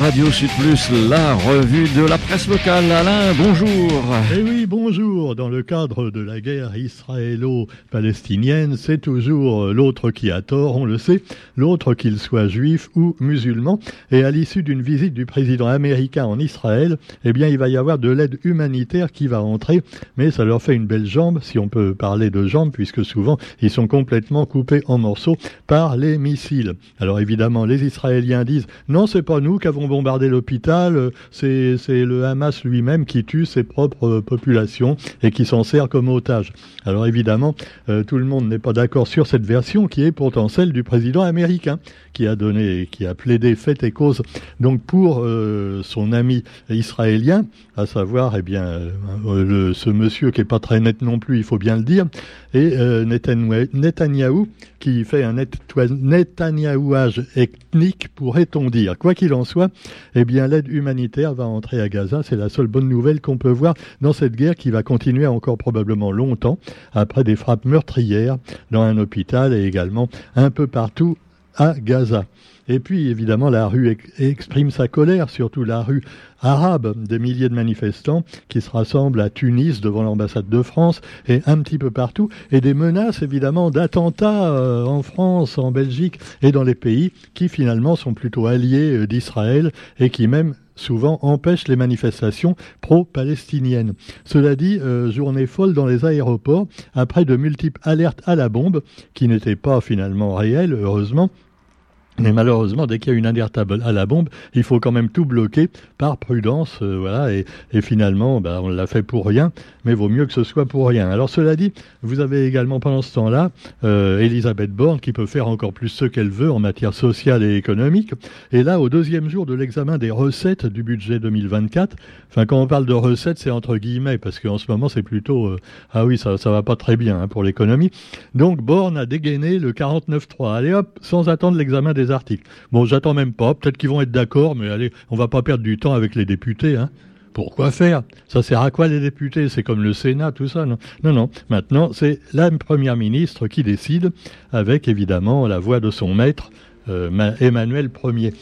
Radio Sud Plus, la revue de la presse locale. Alain, bonjour. Eh oui, bonjour. Dans le cadre de la guerre israélo-palestinienne, c'est toujours l'autre qui a tort, on le sait, l'autre qu'il soit juif ou musulman. Et à l'issue d'une visite du président américain en Israël, eh bien, il va y avoir de l'aide humanitaire qui va entrer, mais ça leur fait une belle jambe, si on peut parler de jambe, puisque souvent ils sont complètement coupés en morceaux par les missiles. Alors évidemment, les Israéliens disent non, c'est pas nous qui avons bombardé l'hôpital, euh, c'est le Hamas lui-même qui tue ses propres euh, populations et qui s'en sert comme otage. Alors évidemment, euh, tout le monde n'est pas d'accord sur cette version qui est pourtant celle du président américain qui a donné, qui a plaidé fait et cause donc pour son ami israélien, à savoir eh bien ce monsieur qui est pas très net non plus, il faut bien le dire, et Netanyahou qui fait un Netanyahouage ethnique, pourrait-on dire. Quoi qu'il en soit, eh bien, l'aide humanitaire va entrer à Gaza. C'est la seule bonne nouvelle qu'on peut voir dans cette guerre qui va continuer encore probablement longtemps après des frappes meurtrières dans un hôpital et également un peu partout à Gaza. Et puis, évidemment, la rue exprime sa colère, surtout la rue arabe, des milliers de manifestants qui se rassemblent à Tunis devant l'ambassade de France et un petit peu partout, et des menaces, évidemment, d'attentats euh, en France, en Belgique et dans les pays qui, finalement, sont plutôt alliés euh, d'Israël et qui même souvent empêchent les manifestations pro-palestiniennes. Cela dit, euh, journée folle dans les aéroports, après de multiples alertes à la bombe, qui n'étaient pas finalement réelles, heureusement, mais malheureusement, dès qu'il y a une alerte à la bombe, il faut quand même tout bloquer par prudence, euh, voilà. Et, finalement, bah, on l'a fait pour rien, mais vaut mieux que ce soit pour rien. Alors cela dit, vous avez également pendant ce temps-là euh, Elisabeth Borne qui peut faire encore plus ce qu'elle veut en matière sociale et économique. Et là, au deuxième jour de l'examen des recettes du budget 2024, enfin quand on parle de recettes, c'est entre guillemets parce qu'en ce moment c'est plutôt euh, ah oui ça ça va pas très bien hein, pour l'économie. Donc Borne a dégainé le 49.3. Allez hop, sans attendre l'examen des Bon, j'attends même pas. Peut-être qu'ils vont être d'accord, mais allez, on va pas perdre du temps avec les députés. Hein. Pourquoi faire? Ça sert à quoi les députés? C'est comme le Sénat, tout ça, non? Non, non. Maintenant, c'est la première ministre qui décide, avec évidemment la voix de son maître, euh, Emmanuel Ier.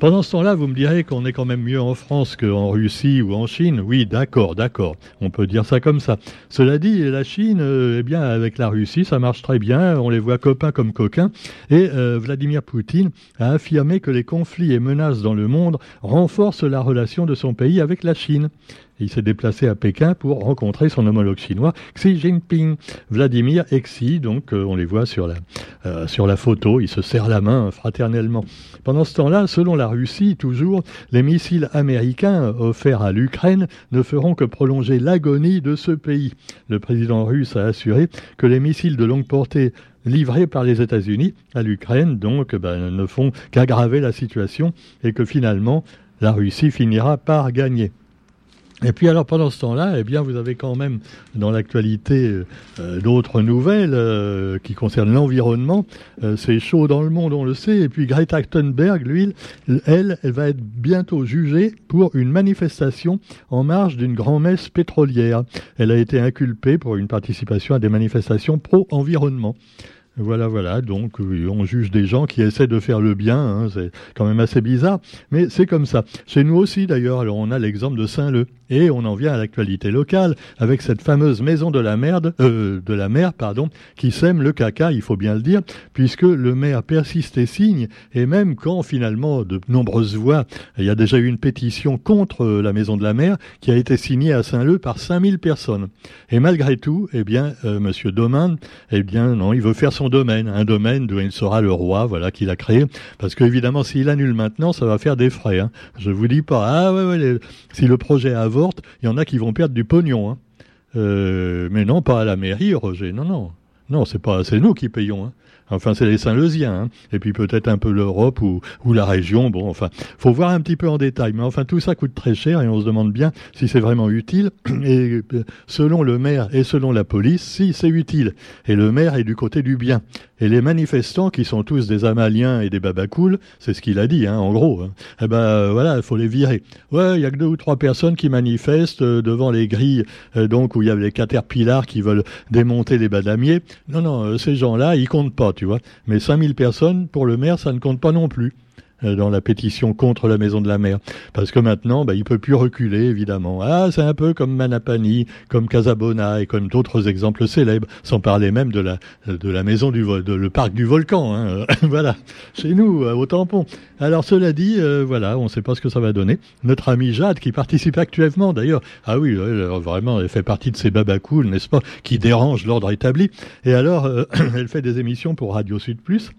Pendant ce temps-là, vous me direz qu'on est quand même mieux en France qu'en Russie ou en Chine. Oui, d'accord, d'accord. On peut dire ça comme ça. Cela dit, la Chine, euh, eh bien, avec la Russie, ça marche très bien. On les voit copains comme coquins. Et euh, Vladimir Poutine a affirmé que les conflits et menaces dans le monde renforcent la relation de son pays avec la Chine. Il s'est déplacé à Pékin pour rencontrer son homologue chinois, Xi Jinping. Vladimir et Xi, donc euh, on les voit sur la, euh, sur la photo, ils se serrent la main fraternellement. Pendant ce temps-là, selon la Russie, toujours, les missiles américains offerts à l'Ukraine ne feront que prolonger l'agonie de ce pays. Le président russe a assuré que les missiles de longue portée livrés par les États-Unis à l'Ukraine, donc, ben, ne font qu'aggraver la situation et que finalement, la Russie finira par gagner. Et puis alors pendant ce temps-là, eh bien vous avez quand même dans l'actualité euh, d'autres nouvelles euh, qui concernent l'environnement. Euh, c'est chaud dans le monde, on le sait. Et puis Greta Thunberg, lui, elle, elle va être bientôt jugée pour une manifestation en marge d'une grand-messe pétrolière. Elle a été inculpée pour une participation à des manifestations pro-environnement. Voilà, voilà. Donc, on juge des gens qui essaient de faire le bien. Hein, c'est quand même assez bizarre, mais c'est comme ça. Chez nous aussi, d'ailleurs. Alors, on a l'exemple de Saint-Leu. Et on en vient à l'actualité locale avec cette fameuse maison de la merde, euh, de la mer, pardon, qui sème le caca, il faut bien le dire, puisque le maire persiste et signe, et même quand finalement de nombreuses voix, il y a déjà eu une pétition contre euh, la maison de la mer qui a été signée à Saint-Leu par 5000 personnes. Et malgré tout, eh bien, euh, Monsieur Domain, eh bien, non, il veut faire son domaine, un domaine d'où il sera le roi, voilà, qu'il a créé, parce qu'évidemment, s'il annule maintenant, ça va faire des frais. Hein. Je vous dis pas, ah ouais, si le projet avance, il y en a qui vont perdre du pognon. Hein. Euh, mais non, pas à la mairie, Roger. Non, non. Non, c'est pas, c'est nous qui payons. Hein. Enfin, c'est les Saint-Leusiens, hein. et puis peut-être un peu l'Europe ou, la région. Bon, enfin, faut voir un petit peu en détail. Mais enfin, tout ça coûte très cher et on se demande bien si c'est vraiment utile. Et euh, selon le maire et selon la police, si c'est utile. Et le maire est du côté du bien. Et les manifestants, qui sont tous des Amaliens et des Babacools, c'est ce qu'il a dit, hein, en gros. Hein. Eh ben euh, voilà, il faut les virer. Ouais, il y a que deux ou trois personnes qui manifestent euh, devant les grilles, donc où il y a les caterpillars qui veulent démonter les badamiers. Non, non, ces gens-là, ils comptent pas, tu vois. Mais 5000 personnes, pour le maire, ça ne compte pas non plus. Euh, dans la pétition contre la maison de la mer. Parce que maintenant, bah, il peut plus reculer, évidemment. Ah, c'est un peu comme Manapani, comme Casabona et comme d'autres exemples célèbres, sans parler même de la, de la maison du de, le parc du volcan. Hein. voilà, chez nous, au tampon. Alors, cela dit, euh, voilà, on ne sait pas ce que ça va donner. Notre ami Jade, qui participe actuellement, d'ailleurs, ah oui, vraiment, elle fait partie de ces babacools, n'est-ce pas, qui dérangent l'ordre établi. Et alors, euh, elle fait des émissions pour Radio Sud Plus.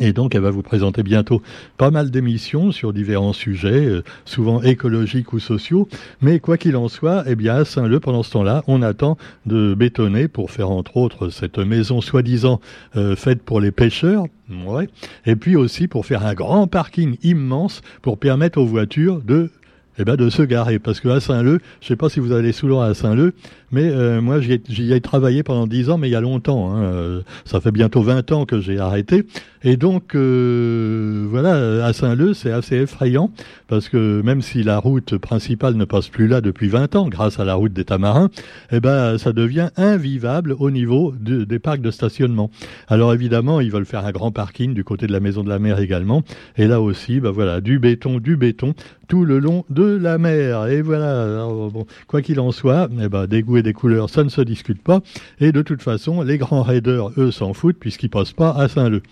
Et donc, elle va vous présenter bientôt pas mal d'émissions sur différents sujets, euh, souvent écologiques ou sociaux. Mais quoi qu'il en soit, eh bien, à Saint-Leu, pendant ce temps-là, on attend de bétonner pour faire, entre autres, cette maison soi-disant euh, faite pour les pêcheurs. Ouais. Et puis aussi pour faire un grand parking immense pour permettre aux voitures de eh ben de se garer. Parce que à Saint-Leu, je sais pas si vous allez souvent à Saint-Leu, mais euh, moi j'y ai, travaillé pendant dix ans, mais il y a longtemps. Hein, euh, ça fait bientôt 20 ans que j'ai arrêté. Et donc euh, voilà, à Saint-Leu, c'est assez effrayant parce que même si la route principale ne passe plus là depuis 20 ans, grâce à la route des Tamarins, eh ben ça devient invivable au niveau des parcs de stationnement. Alors évidemment, ils veulent faire un grand parking du côté de la Maison de la Mer également. Et là aussi, ben voilà, du béton, du béton tout le long de la mer. Et voilà, bon, quoi qu'il en soit, eh ben, des goûts et des couleurs, ça ne se discute pas. Et de toute façon, les grands raiders, eux, s'en foutent puisqu'ils passent pas à Saint-Leu.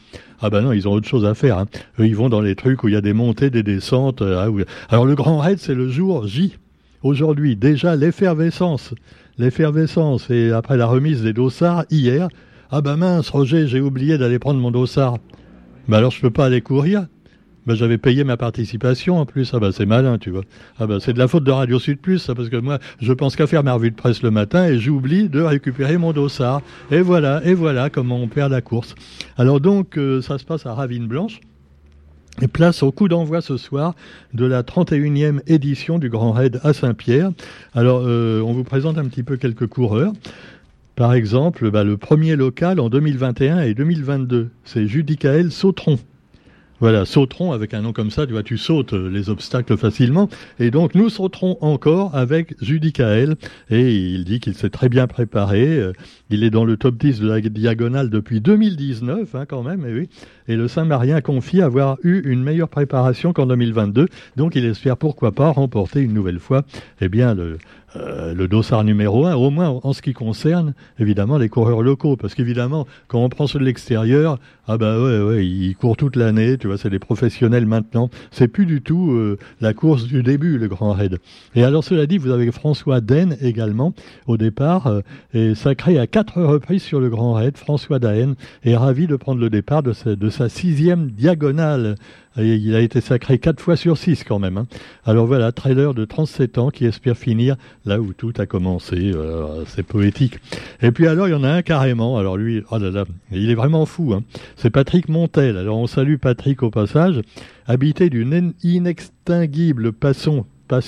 Ah ben non, ils ont autre chose à faire. Hein. Eux, ils vont dans les trucs où il y a des montées, des descentes. Euh, ah Alors le grand raid, c'est le jour J. Aujourd'hui, déjà l'effervescence. L'effervescence. Et après la remise des dossards, hier, ah ben mince, Roger, j'ai oublié d'aller prendre mon dossard. Ben alors je peux pas aller courir ben, j'avais payé ma participation en plus. Ah ben c'est malin, tu vois. Ah ben c'est de la faute de Radio Sud Plus, ça, parce que moi, je pense qu'à faire ma revue de presse le matin et j'oublie de récupérer mon dossard. Et voilà, et voilà comment on perd la course. Alors donc, euh, ça se passe à Ravine Blanche. Et place au coup d'envoi ce soir de la 31e édition du Grand Raid à Saint-Pierre. Alors, euh, on vous présente un petit peu quelques coureurs. Par exemple, bah, le premier local en 2021 et 2022, c'est Judicaël Sautron. Voilà, sauterons avec un nom comme ça, tu tu sautes les obstacles facilement. Et donc, nous sauterons encore avec Judicaël. Et il dit qu'il s'est très bien préparé. Euh, il est dans le top 10 de la diagonale depuis 2019, hein, quand même, et oui. Et le Saint-Marien confie avoir eu une meilleure préparation qu'en 2022. Donc, il espère pourquoi pas remporter une nouvelle fois, eh bien, le, euh, le dossard numéro un, au moins en ce qui concerne évidemment les coureurs locaux, parce qu'évidemment quand on prend ceux de l'extérieur, ah bah ouais ils courent toute l'année, tu c'est des professionnels maintenant. C'est plus du tout euh, la course du début, le Grand Raid. Et alors cela dit, vous avez François Den également au départ, euh, et sacré à quatre reprises sur le Grand Raid. François Daen est ravi de prendre le départ de sa sixième diagonale il a été sacré 4 fois sur 6 quand même. Hein. Alors voilà, trailer de 37 ans qui espère finir là où tout a commencé. c'est poétique. Et puis alors, il y en a un carrément. Alors lui, oh là là, il est vraiment fou. Hein. C'est Patrick Montel. Alors on salue Patrick au passage. Habité d'une inextinguible passion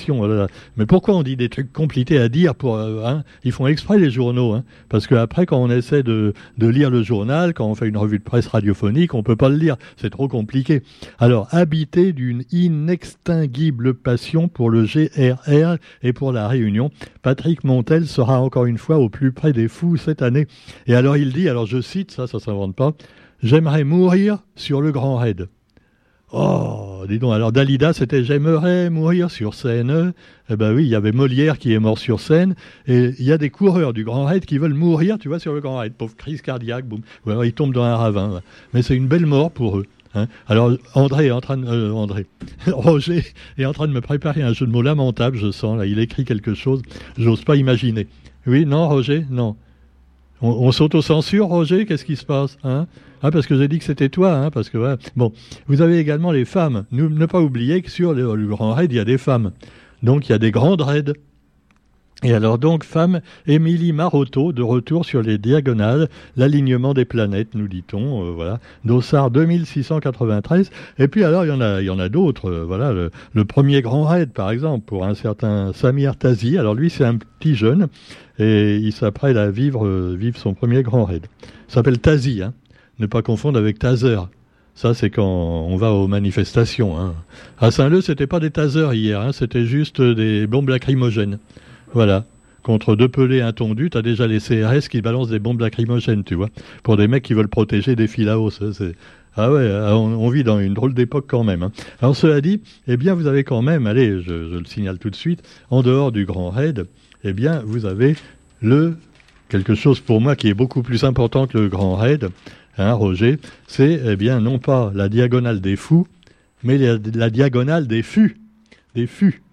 Oh Mais pourquoi on dit des trucs compliqués à dire euh, hein? Ils font exprès les journaux, hein parce qu'après quand on essaie de, de, lire le journal, quand on fait une revue de presse radiophonique, on peut pas le lire, c'est trop compliqué. Alors habité d'une inextinguible passion pour le GRR et pour la Réunion, Patrick Montel sera encore une fois au plus près des fous cette année. Et alors il dit, alors je cite, ça, ça s'invente pas. J'aimerais mourir sur le Grand Raid. Oh, dis donc, alors Dalida, c'était J'aimerais mourir sur scène. Eh ben oui, il y avait Molière qui est mort sur scène, et il y a des coureurs du Grand Raid qui veulent mourir, tu vois, sur le Grand Raid. Pauvre crise cardiaque, boum. Ou alors ils tombent dans un ravin. Mais c'est une belle mort pour eux. Hein. Alors André est en train de, euh, André, Roger est en train de me préparer un jeu de mots lamentable, je sens là. Il écrit quelque chose, j'ose pas imaginer. Oui, non, Roger, non. On, on s'auto-censure, Roger Qu'est-ce qui se passe hein? Ah, parce que j'ai dit que c'était toi, hein, parce que Bon, vous avez également les femmes. Ne, ne pas oublier que sur le, grand raid, il y a des femmes. Donc il y a des grandes raids. Et alors donc, femme Émilie Marotto, de retour sur les diagonales, l'alignement des planètes, nous dit-on, euh, voilà, Dossard 2693. Et puis alors, il y en a, il y en a d'autres, euh, voilà, le, premier grand raid, par exemple, pour un certain Samir Tazi. Alors lui, c'est un petit jeune, et il s'apprête à vivre, euh, vivre son premier grand raid. S'appelle Tazi, hein ne pas confondre avec taser. Ça, c'est quand on va aux manifestations. Hein. À Saint-Leu, c'était pas des tasers hier, hein, c'était juste des bombes lacrymogènes. Voilà. Contre deux pelés intondus, t'as déjà les CRS qui balancent des bombes lacrymogènes, tu vois, pour des mecs qui veulent protéger des fils à hausse. Ah ouais, on, vit dans une drôle d'époque quand même. Hein. Alors cela dit, eh bien vous avez quand même, allez, je, le signale tout de suite, en dehors du Grand Raid, eh bien vous avez le quelque chose pour moi qui est beaucoup plus important que le Grand Raid, hein, Roger, c'est eh bien non pas la diagonale des fous, mais la, diagonale des fûts, des fûts.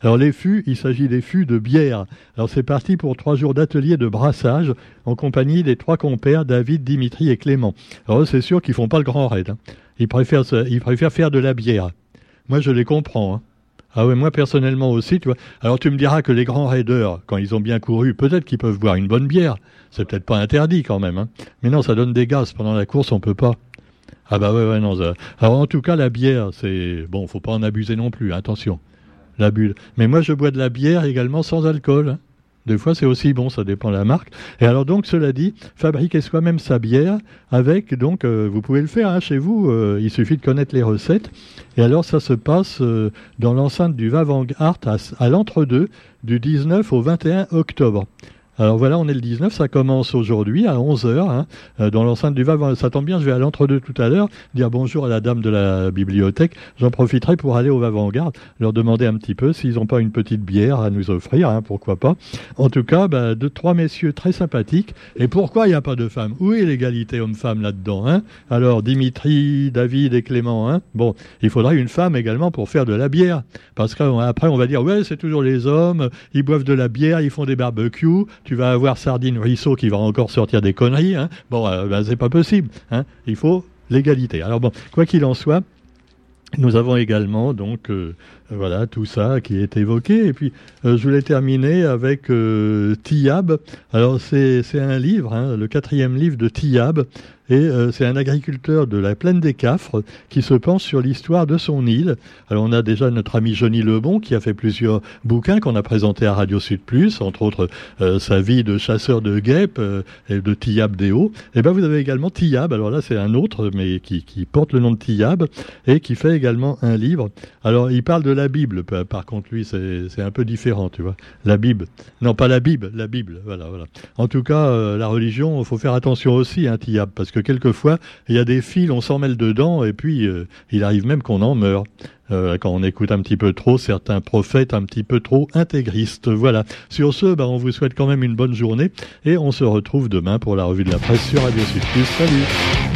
Alors les fûts, il s'agit des fûts de bière. Alors c'est parti pour trois jours d'atelier de brassage en compagnie des trois compères David, Dimitri et Clément. Alors c'est sûr qu'ils font pas le grand raid. Hein. Ils, préfèrent, ils préfèrent faire de la bière. Moi je les comprends. Hein. Ah ouais, moi personnellement aussi, tu vois. Alors tu me diras que les grands raiders, quand ils ont bien couru, peut-être qu'ils peuvent boire une bonne bière. C'est peut-être pas interdit quand même. Hein. Mais non, ça donne des gaz pendant la course, on peut pas. Ah bah ouais, ouais, non. Alors en tout cas, la bière, c'est bon, faut pas en abuser non plus. Attention la bulle. Mais moi, je bois de la bière également sans alcool. Hein. Des fois, c'est aussi bon, ça dépend de la marque. Et alors, donc, cela dit, fabriquez soi-même sa bière avec, donc, euh, vous pouvez le faire hein, chez vous, euh, il suffit de connaître les recettes. Et alors, ça se passe euh, dans l'enceinte du Vavang Art à l'entre-deux du 19 au 21 octobre. Alors voilà, on est le 19, ça commence aujourd'hui à 11h hein, euh, dans l'enceinte du Vavant. Ça tombe bien, je vais à l'entre-deux tout à l'heure, dire bonjour à la dame de la bibliothèque. J'en profiterai pour aller au Vavant-Garde, leur demander un petit peu s'ils n'ont pas une petite bière à nous offrir, hein, pourquoi pas. En tout cas, bah, deux, trois messieurs très sympathiques. Et pourquoi il n'y a pas de femmes? Où est l'égalité homme-femme là-dedans hein? Alors, Dimitri, David et Clément, hein? Bon, il faudra une femme également pour faire de la bière. Parce qu'après, on va dire, ouais, c'est toujours les hommes, ils boivent de la bière, ils font des barbecues tu vas avoir Sardine Ruisseau qui va encore sortir des conneries. Hein. Bon, euh, ben, c'est pas possible. Hein. Il faut l'égalité. Alors bon, quoi qu'il en soit, nous avons également donc euh, voilà tout ça qui est évoqué et puis euh, je voulais terminer avec Tiab. Alors c'est un livre, hein, le quatrième livre de Tiab et euh, c'est un agriculteur de la plaine des Cafres qui se penche sur l'histoire de son île. Alors on a déjà notre ami Johnny Lebon qui a fait plusieurs bouquins qu'on a présentés à Radio Sud Plus, entre autres euh, sa vie de chasseur de guêpes euh, et de Tiyab Déo. Et ben vous avez également Tiyab, alors là c'est un autre mais qui, qui, porte le nom de Tiyab et qui fait également un livre. Alors il parle de la Bible, par contre lui c'est un peu différent, tu vois. La Bible. Non pas la Bible, la Bible, voilà, voilà. En tout cas, la religion, il faut faire attention aussi, hein, Tiyab, parce que quelquefois, il y a des fils, on s'en mêle dedans, et puis euh, il arrive même qu'on en meurt. Euh, quand on écoute un petit peu trop certains prophètes un petit peu trop intégristes. Voilà. Sur ce, bah, on vous souhaite quand même une bonne journée et on se retrouve demain pour la revue de la presse sur Radio Sud Salut